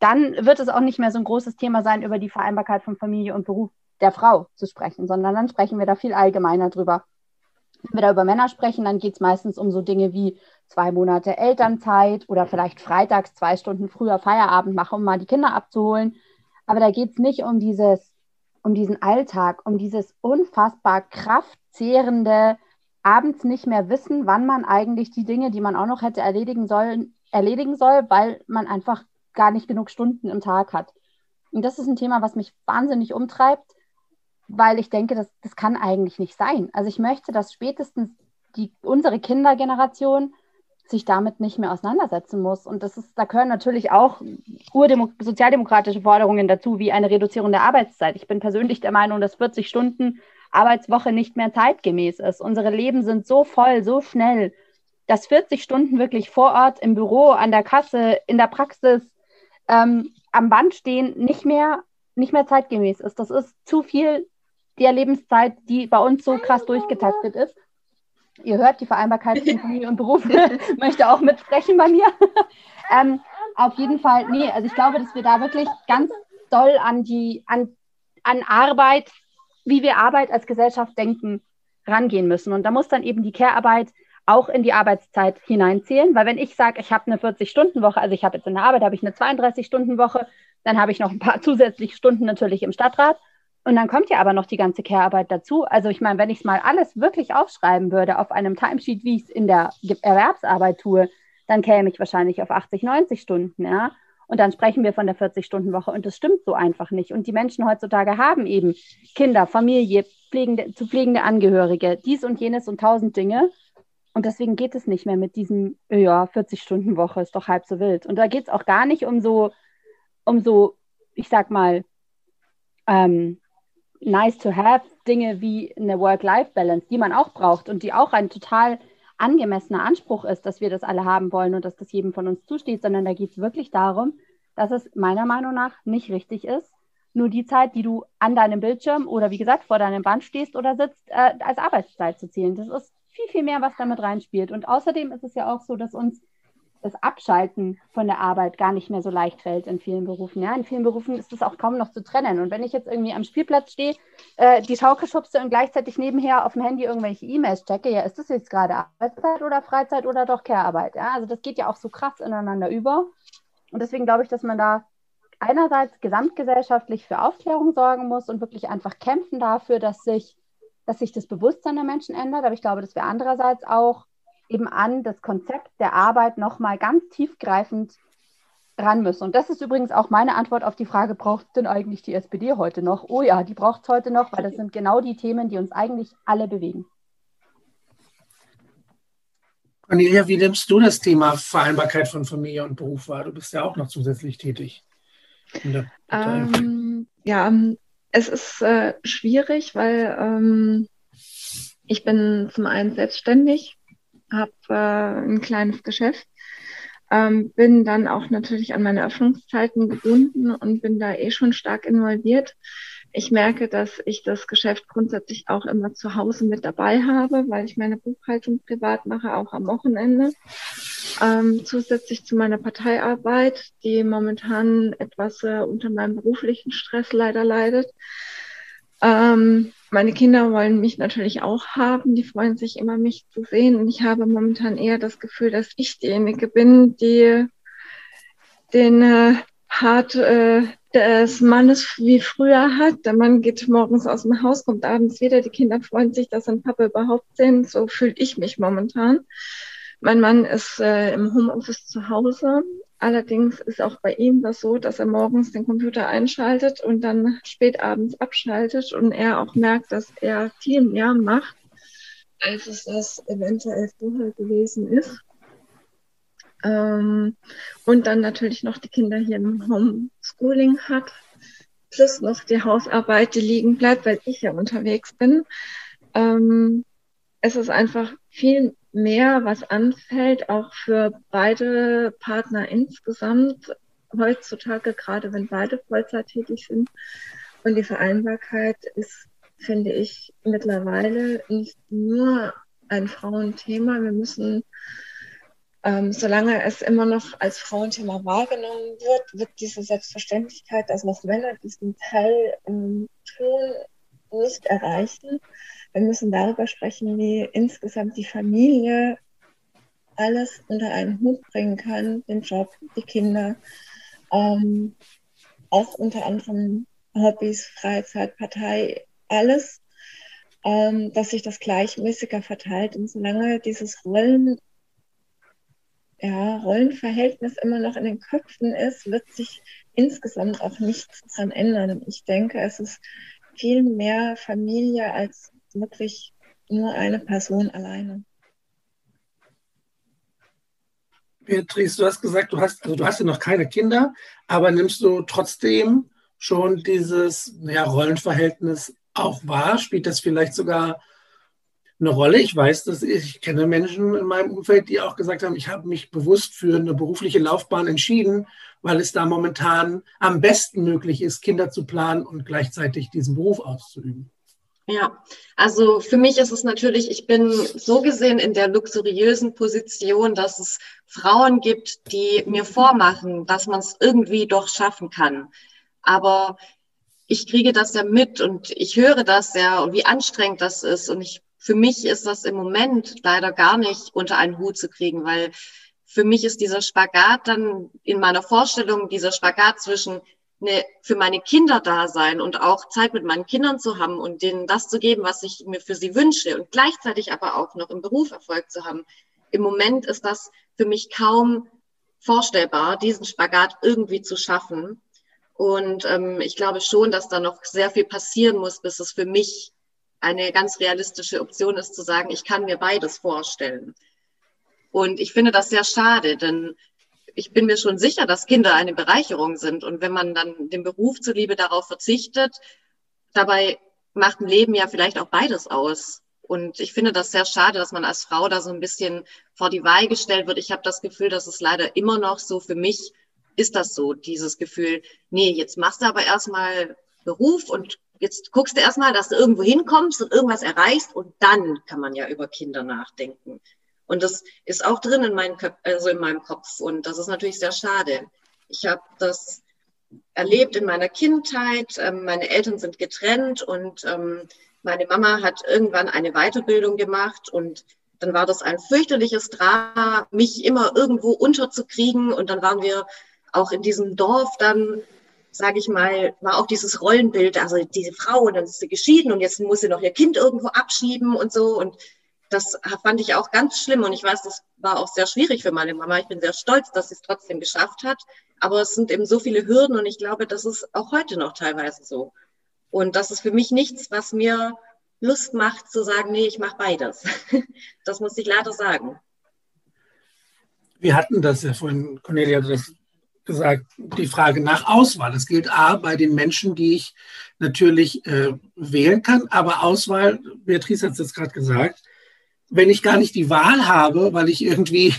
dann wird es auch nicht mehr so ein großes Thema sein, über die Vereinbarkeit von Familie und Beruf der Frau zu sprechen, sondern dann sprechen wir da viel allgemeiner drüber. Wenn wir da über Männer sprechen, dann geht es meistens um so Dinge wie zwei Monate Elternzeit oder vielleicht freitags zwei Stunden früher Feierabend machen, um mal die Kinder abzuholen. Aber da geht es nicht um dieses, um diesen Alltag, um dieses unfassbar kraftzehrende, abends nicht mehr wissen, wann man eigentlich die Dinge, die man auch noch hätte erledigen sollen, erledigen soll, weil man einfach gar nicht genug Stunden im Tag hat. Und das ist ein Thema, was mich wahnsinnig umtreibt weil ich denke, das, das kann eigentlich nicht sein. Also ich möchte, dass spätestens die, unsere Kindergeneration sich damit nicht mehr auseinandersetzen muss. Und das ist, da gehören natürlich auch sozialdemokratische Forderungen dazu, wie eine Reduzierung der Arbeitszeit. Ich bin persönlich der Meinung, dass 40 Stunden Arbeitswoche nicht mehr zeitgemäß ist. Unsere Leben sind so voll, so schnell, dass 40 Stunden wirklich vor Ort im Büro, an der Kasse, in der Praxis, ähm, am Band stehen, nicht mehr, nicht mehr zeitgemäß ist. Das ist zu viel der Lebenszeit, die bei uns so krass durchgetaktet ist. Ihr hört, die Vereinbarkeit von Familie und Beruf möchte auch mitsprechen bei mir. ähm, auf jeden Fall, nee, also ich glaube, dass wir da wirklich ganz doll an die, an, an Arbeit, wie wir Arbeit als Gesellschaft denken, rangehen müssen. Und da muss dann eben die Care-Arbeit auch in die Arbeitszeit hineinzählen, weil wenn ich sage, ich habe eine 40-Stunden-Woche, also ich habe jetzt in der Arbeit habe ich eine 32-Stunden-Woche, dann habe ich noch ein paar zusätzliche Stunden natürlich im Stadtrat und dann kommt ja aber noch die ganze Care-Arbeit dazu. Also ich meine, wenn ich es mal alles wirklich aufschreiben würde auf einem Timesheet, wie ich es in der Erwerbsarbeit tue, dann käme ich wahrscheinlich auf 80, 90 Stunden, ja. Und dann sprechen wir von der 40-Stunden-Woche und das stimmt so einfach nicht. Und die Menschen heutzutage haben eben Kinder, Familie, pflegende, zu pflegende Angehörige, dies und jenes und tausend Dinge. Und deswegen geht es nicht mehr mit diesem, ja, 40-Stunden-Woche ist doch halb so wild. Und da geht es auch gar nicht um so, um so, ich sag mal, ähm, nice to have Dinge wie eine Work-Life-Balance, die man auch braucht und die auch ein total angemessener Anspruch ist, dass wir das alle haben wollen und dass das jedem von uns zusteht, sondern da geht es wirklich darum, dass es meiner Meinung nach nicht richtig ist, nur die Zeit, die du an deinem Bildschirm oder wie gesagt vor deinem Band stehst oder sitzt, äh, als Arbeitszeit zu zählen. Das ist viel, viel mehr, was damit reinspielt. Und außerdem ist es ja auch so, dass uns das Abschalten von der Arbeit gar nicht mehr so leicht fällt in vielen Berufen. Ja, in vielen Berufen ist das auch kaum noch zu trennen. Und wenn ich jetzt irgendwie am Spielplatz stehe, äh, die Schaukel schubse und gleichzeitig nebenher auf dem Handy irgendwelche E-Mails checke, ja, ist das jetzt gerade Arbeitszeit oder Freizeit oder doch Care-Arbeit? Ja, also das geht ja auch so krass ineinander über. Und deswegen glaube ich, dass man da einerseits gesamtgesellschaftlich für Aufklärung sorgen muss und wirklich einfach kämpfen dafür, dass sich, dass sich das Bewusstsein der Menschen ändert. Aber ich glaube, dass wir andererseits auch eben an das Konzept der Arbeit nochmal ganz tiefgreifend ran müssen. Und das ist übrigens auch meine Antwort auf die Frage, braucht denn eigentlich die SPD heute noch? Oh ja, die braucht es heute noch, weil das sind genau die Themen, die uns eigentlich alle bewegen. Cornelia, wie nimmst du das Thema Vereinbarkeit von Familie und Beruf wahr? Du bist ja auch noch zusätzlich tätig. Ähm, ja, es ist äh, schwierig, weil ähm, ich bin zum einen selbstständig habe äh, ein kleines Geschäft, ähm, bin dann auch natürlich an meine Öffnungszeiten gebunden und bin da eh schon stark involviert. Ich merke, dass ich das Geschäft grundsätzlich auch immer zu Hause mit dabei habe, weil ich meine Buchhaltung privat mache, auch am Wochenende. Ähm, zusätzlich zu meiner Parteiarbeit, die momentan etwas äh, unter meinem beruflichen Stress leider leidet. Ähm, meine Kinder wollen mich natürlich auch haben. Die freuen sich immer, mich zu sehen. Und ich habe momentan eher das Gefühl, dass ich diejenige bin, die den äh, Part äh, des Mannes wie früher hat. Der Mann geht morgens aus dem Haus, kommt abends wieder. Die Kinder freuen sich, dass ein Papa überhaupt sind. So fühle ich mich momentan. Mein Mann ist äh, im Homeoffice zu Hause Allerdings ist auch bei ihm das so, dass er morgens den Computer einschaltet und dann spät abends abschaltet und er auch merkt, dass er viel mehr macht, als es das eventuell vorher gewesen ist. Ähm, und dann natürlich noch die Kinder hier im Homeschooling hat, plus noch die Hausarbeit, die liegen bleibt, weil ich ja unterwegs bin. Ähm, es ist einfach viel mehr, was anfällt, auch für beide Partner insgesamt heutzutage, gerade wenn beide Vollzeit tätig sind. Und die Vereinbarkeit ist, finde ich, mittlerweile nicht nur ein Frauenthema. Wir müssen, ähm, solange es immer noch als Frauenthema wahrgenommen wird, wird diese Selbstverständlichkeit, dass noch Männer diesen Teil ähm, tun, nicht erreichen. Wir müssen darüber sprechen, wie insgesamt die Familie alles unter einen Hut bringen kann, den Job, die Kinder, ähm, auch unter anderem Hobbys, Freizeit, Partei, alles, ähm, dass sich das gleichmäßiger verteilt. Und solange dieses Rollen, ja, Rollenverhältnis immer noch in den Köpfen ist, wird sich insgesamt auch nichts daran ändern. Ich denke, es ist viel mehr Familie als wirklich nur eine Person alleine. Beatrice, du hast gesagt, du hast, also du hast ja noch keine Kinder, aber nimmst du trotzdem schon dieses ja, Rollenverhältnis auch wahr? Spielt das vielleicht sogar eine Rolle? Ich weiß, dass ich, ich kenne Menschen in meinem Umfeld, die auch gesagt haben, ich habe mich bewusst für eine berufliche Laufbahn entschieden, weil es da momentan am besten möglich ist, Kinder zu planen und gleichzeitig diesen Beruf auszuüben. Ja, also für mich ist es natürlich, ich bin so gesehen in der luxuriösen Position, dass es Frauen gibt, die mir vormachen, dass man es irgendwie doch schaffen kann. Aber ich kriege das ja mit und ich höre das ja und wie anstrengend das ist. Und ich, für mich ist das im Moment leider gar nicht unter einen Hut zu kriegen, weil für mich ist dieser Spagat dann in meiner Vorstellung, dieser Spagat zwischen eine, für meine Kinder da sein und auch Zeit mit meinen Kindern zu haben und denen das zu geben, was ich mir für sie wünsche und gleichzeitig aber auch noch im Beruf Erfolg zu haben. Im Moment ist das für mich kaum vorstellbar, diesen Spagat irgendwie zu schaffen. Und ähm, ich glaube schon, dass da noch sehr viel passieren muss, bis es für mich eine ganz realistische Option ist, zu sagen, ich kann mir beides vorstellen. Und ich finde das sehr schade, denn ich bin mir schon sicher, dass Kinder eine Bereicherung sind. Und wenn man dann dem Beruf zuliebe darauf verzichtet, dabei macht ein Leben ja vielleicht auch beides aus. Und ich finde das sehr schade, dass man als Frau da so ein bisschen vor die Wahl gestellt wird. Ich habe das Gefühl, dass es leider immer noch so für mich ist das so, dieses Gefühl, nee, jetzt machst du aber erstmal Beruf und jetzt guckst du erstmal, dass du irgendwo hinkommst und irgendwas erreichst und dann kann man ja über Kinder nachdenken. Und das ist auch drin in, meinem Köp also in meinem Kopf. Und das ist natürlich sehr schade. Ich habe das erlebt in meiner Kindheit. Ähm, meine Eltern sind getrennt und ähm, meine Mama hat irgendwann eine Weiterbildung gemacht und dann war das ein fürchterliches Drama, mich immer irgendwo unterzukriegen. Und dann waren wir auch in diesem Dorf dann, sage ich mal, war auch dieses Rollenbild, also diese Frau und dann ist sie geschieden und jetzt muss sie noch ihr Kind irgendwo abschieben und so. Und das fand ich auch ganz schlimm und ich weiß, das war auch sehr schwierig für meine Mama. Ich bin sehr stolz, dass sie es trotzdem geschafft hat. Aber es sind eben so viele Hürden und ich glaube, das ist auch heute noch teilweise so. Und das ist für mich nichts, was mir Lust macht zu sagen, nee, ich mache beides. Das muss ich leider sagen. Wir hatten das ja vorhin, Cornelia das gesagt, die Frage nach Auswahl. Das gilt A bei den Menschen, die ich natürlich äh, wählen kann, aber Auswahl, Beatrice hat es jetzt gerade gesagt, wenn ich gar nicht die Wahl habe, weil ich irgendwie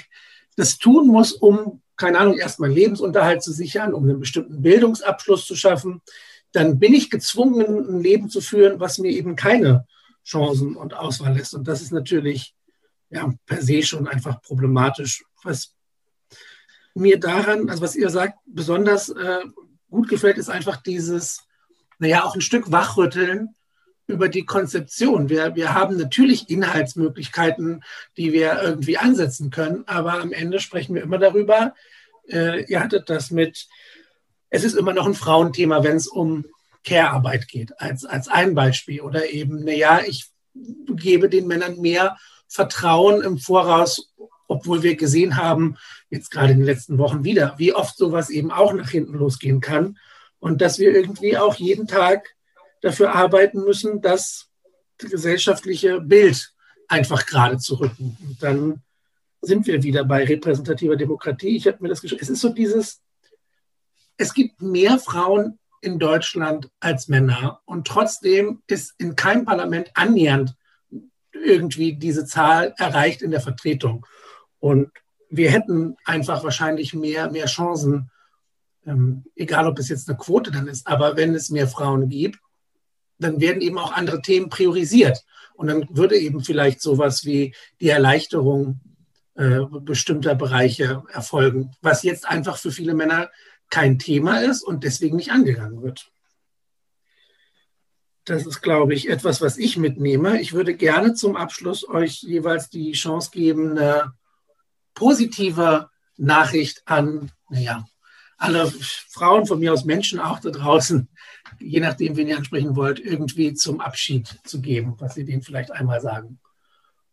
das tun muss, um, keine Ahnung, erst meinen Lebensunterhalt zu sichern, um einen bestimmten Bildungsabschluss zu schaffen, dann bin ich gezwungen, ein Leben zu führen, was mir eben keine Chancen und Auswahl lässt. Und das ist natürlich ja, per se schon einfach problematisch. Was mir daran, also was ihr sagt, besonders äh, gut gefällt, ist einfach dieses, naja, auch ein Stück wachrütteln über die Konzeption. Wir, wir haben natürlich Inhaltsmöglichkeiten, die wir irgendwie ansetzen können, aber am Ende sprechen wir immer darüber, äh, ihr hattet das mit, es ist immer noch ein Frauenthema, wenn es um Care-Arbeit geht, als, als ein Beispiel. Oder eben, naja, ich gebe den Männern mehr Vertrauen im Voraus obwohl wir gesehen haben, jetzt gerade in den letzten Wochen wieder, wie oft sowas eben auch nach hinten losgehen kann und dass wir irgendwie auch jeden Tag dafür arbeiten müssen, das gesellschaftliche Bild einfach gerade zu rücken. Und dann sind wir wieder bei repräsentativer Demokratie. Ich habe mir das geschrieben. Es ist so dieses, es gibt mehr Frauen in Deutschland als Männer und trotzdem ist in keinem Parlament annähernd irgendwie diese Zahl erreicht in der Vertretung. Und wir hätten einfach wahrscheinlich mehr, mehr Chancen, ähm, egal ob es jetzt eine Quote dann ist, aber wenn es mehr Frauen gibt, dann werden eben auch andere Themen priorisiert. Und dann würde eben vielleicht sowas wie die Erleichterung äh, bestimmter Bereiche erfolgen, was jetzt einfach für viele Männer kein Thema ist und deswegen nicht angegangen wird. Das ist, glaube ich, etwas, was ich mitnehme. Ich würde gerne zum Abschluss euch jeweils die Chance geben, eine positive Nachricht an, naja, alle Frauen von mir aus Menschen auch da draußen je nachdem, wen ihr ansprechen wollt, irgendwie zum Abschied zu geben, was ihr denen vielleicht einmal sagen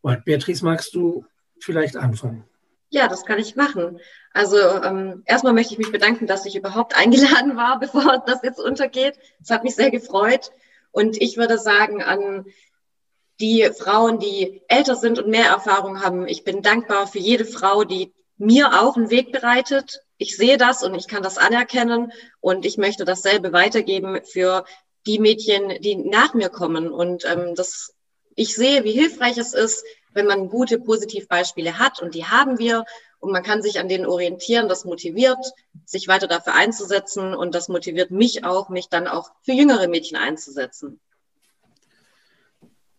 wollt. Beatrice, magst du vielleicht anfangen? Ja, das kann ich machen. Also ähm, erstmal möchte ich mich bedanken, dass ich überhaupt eingeladen war, bevor das jetzt untergeht. Es hat mich sehr gefreut. Und ich würde sagen an die Frauen, die älter sind und mehr Erfahrung haben, ich bin dankbar für jede Frau, die mir auch einen Weg bereitet, ich sehe das und ich kann das anerkennen und ich möchte dasselbe weitergeben für die Mädchen, die nach mir kommen. Und ähm, das, ich sehe, wie hilfreich es ist, wenn man gute Positivbeispiele hat und die haben wir und man kann sich an denen orientieren. Das motiviert, sich weiter dafür einzusetzen und das motiviert mich auch, mich dann auch für jüngere Mädchen einzusetzen.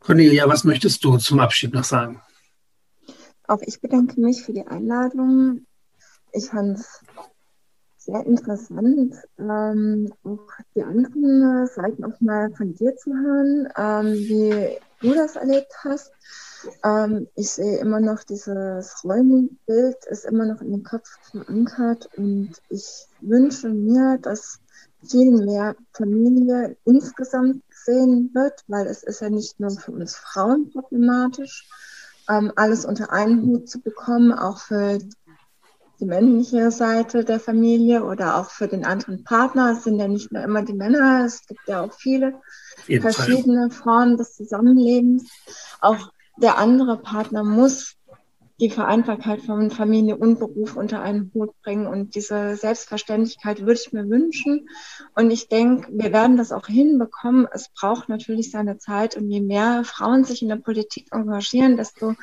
Cornelia, was möchtest du zum Abschied noch sagen? Auch ich bedanke mich für die Einladung ich fand es sehr interessant, ähm, auch die anderen Seiten auch mal von dir zu hören, ähm, wie du das erlebt hast. Ähm, ich sehe immer noch dieses Rollenbild ist immer noch in den Kopf verankert und ich wünsche mir, dass viel mehr Familie insgesamt gesehen wird, weil es ist ja nicht nur für uns Frauen problematisch, ähm, alles unter einen Hut zu bekommen, auch für die männliche Seite der Familie oder auch für den anderen Partner. Es sind ja nicht nur immer die Männer, es gibt ja auch viele verschiedene. Formen des Zusammenlebens. Auch der andere Partner muss die Vereinbarkeit von Familie und Beruf unter einen Hut bringen. Und diese Selbstverständlichkeit würde ich mir wünschen. Und ich denke, wir werden das auch hinbekommen. Es braucht natürlich seine Zeit. Und je mehr Frauen sich in der Politik engagieren, desto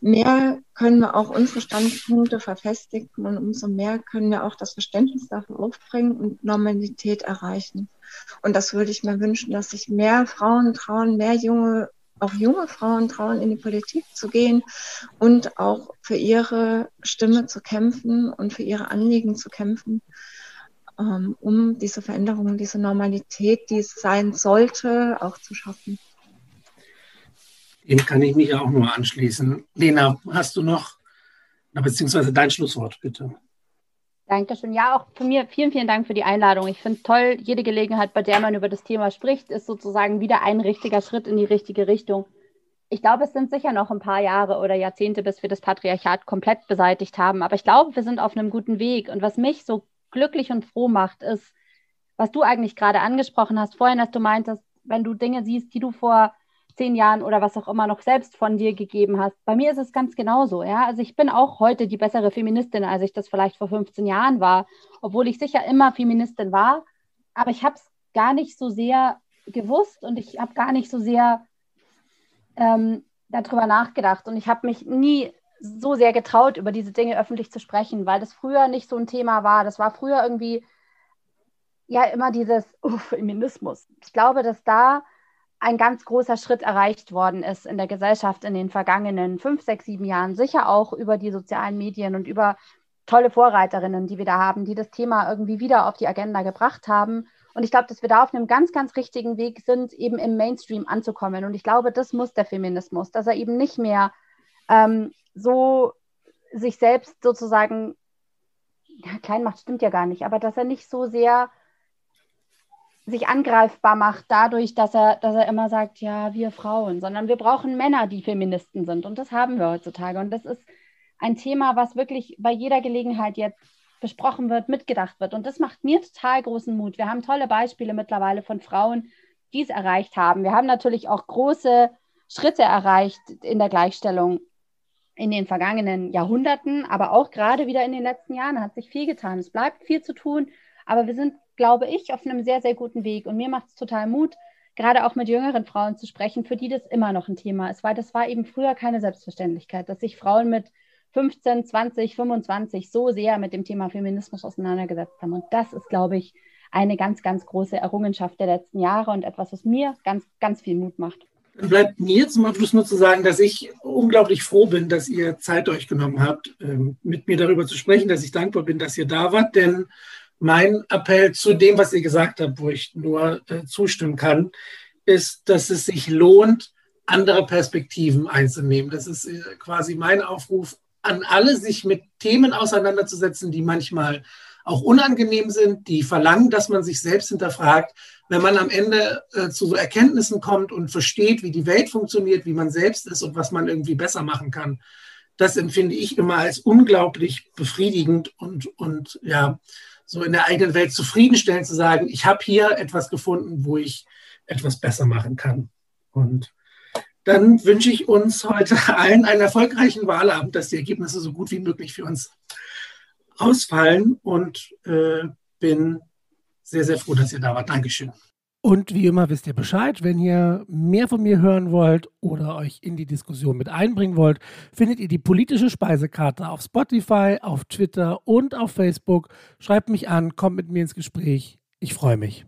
mehr können wir auch unsere Standpunkte verfestigen und umso mehr können wir auch das Verständnis dafür aufbringen und Normalität erreichen. Und das würde ich mir wünschen, dass sich mehr Frauen trauen, mehr junge, auch junge Frauen trauen, in die Politik zu gehen und auch für ihre Stimme zu kämpfen und für ihre Anliegen zu kämpfen, ähm, um diese Veränderungen, diese Normalität, die es sein sollte, auch zu schaffen. Dem kann ich mich auch nur anschließen. Lena, hast du noch, beziehungsweise dein Schlusswort, bitte. Dankeschön. Ja, auch von mir vielen, vielen Dank für die Einladung. Ich finde toll, jede Gelegenheit, bei der man über das Thema spricht, ist sozusagen wieder ein richtiger Schritt in die richtige Richtung. Ich glaube, es sind sicher noch ein paar Jahre oder Jahrzehnte, bis wir das Patriarchat komplett beseitigt haben. Aber ich glaube, wir sind auf einem guten Weg. Und was mich so glücklich und froh macht, ist, was du eigentlich gerade angesprochen hast, vorhin, dass du meintest, wenn du Dinge siehst, die du vor zehn Jahren oder was auch immer noch selbst von dir gegeben hast. Bei mir ist es ganz genauso. Ja? Also ich bin auch heute die bessere Feministin, als ich das vielleicht vor 15 Jahren war, obwohl ich sicher immer Feministin war. Aber ich habe es gar nicht so sehr gewusst und ich habe gar nicht so sehr ähm, darüber nachgedacht. Und ich habe mich nie so sehr getraut, über diese Dinge öffentlich zu sprechen, weil das früher nicht so ein Thema war. Das war früher irgendwie ja immer dieses oh, Feminismus. Ich glaube, dass da ein ganz großer Schritt erreicht worden ist in der Gesellschaft in den vergangenen fünf, sechs, sieben Jahren, sicher auch über die sozialen Medien und über tolle Vorreiterinnen, die wir da haben, die das Thema irgendwie wieder auf die Agenda gebracht haben. Und ich glaube, dass wir da auf einem ganz, ganz richtigen Weg sind, eben im Mainstream anzukommen. Und ich glaube, das muss der Feminismus, dass er eben nicht mehr ähm, so sich selbst sozusagen, ja, klein macht, stimmt ja gar nicht, aber dass er nicht so sehr sich angreifbar macht dadurch, dass er, dass er immer sagt, ja, wir Frauen, sondern wir brauchen Männer, die Feministen sind. Und das haben wir heutzutage. Und das ist ein Thema, was wirklich bei jeder Gelegenheit jetzt besprochen wird, mitgedacht wird. Und das macht mir total großen Mut. Wir haben tolle Beispiele mittlerweile von Frauen, die es erreicht haben. Wir haben natürlich auch große Schritte erreicht in der Gleichstellung in den vergangenen Jahrhunderten, aber auch gerade wieder in den letzten Jahren hat sich viel getan. Es bleibt viel zu tun, aber wir sind, glaube ich, auf einem sehr, sehr guten Weg. Und mir macht es total Mut, gerade auch mit jüngeren Frauen zu sprechen, für die das immer noch ein Thema ist, weil das war eben früher keine Selbstverständlichkeit, dass sich Frauen mit 15, 20, 25 so sehr mit dem Thema Feminismus auseinandergesetzt haben. Und das ist, glaube ich, eine ganz, ganz große Errungenschaft der letzten Jahre und etwas, was mir ganz, ganz viel Mut macht. Dann bleibt mir zum Abschluss nur zu sagen, dass ich unglaublich froh bin, dass ihr Zeit euch genommen habt, ähm, mit mir darüber zu sprechen, dass ich dankbar bin, dass ihr da wart, denn mein Appell zu dem, was ihr gesagt habt, wo ich nur äh, zustimmen kann, ist, dass es sich lohnt, andere Perspektiven einzunehmen. Das ist äh, quasi mein Aufruf an alle, sich mit Themen auseinanderzusetzen, die manchmal auch unangenehm sind, die verlangen, dass man sich selbst hinterfragt. Wenn man am Ende äh, zu so Erkenntnissen kommt und versteht, wie die Welt funktioniert, wie man selbst ist und was man irgendwie besser machen kann, das empfinde ich immer als unglaublich befriedigend und, und ja, so in der eigenen Welt zufriedenstellend zu sagen, ich habe hier etwas gefunden, wo ich etwas besser machen kann. Und dann wünsche ich uns heute allen einen erfolgreichen Wahlabend, dass die Ergebnisse so gut wie möglich für uns ausfallen und äh, bin sehr, sehr froh, dass ihr da wart. Dankeschön. Und wie immer wisst ihr Bescheid, wenn ihr mehr von mir hören wollt oder euch in die Diskussion mit einbringen wollt, findet ihr die politische Speisekarte auf Spotify, auf Twitter und auf Facebook. Schreibt mich an, kommt mit mir ins Gespräch. Ich freue mich.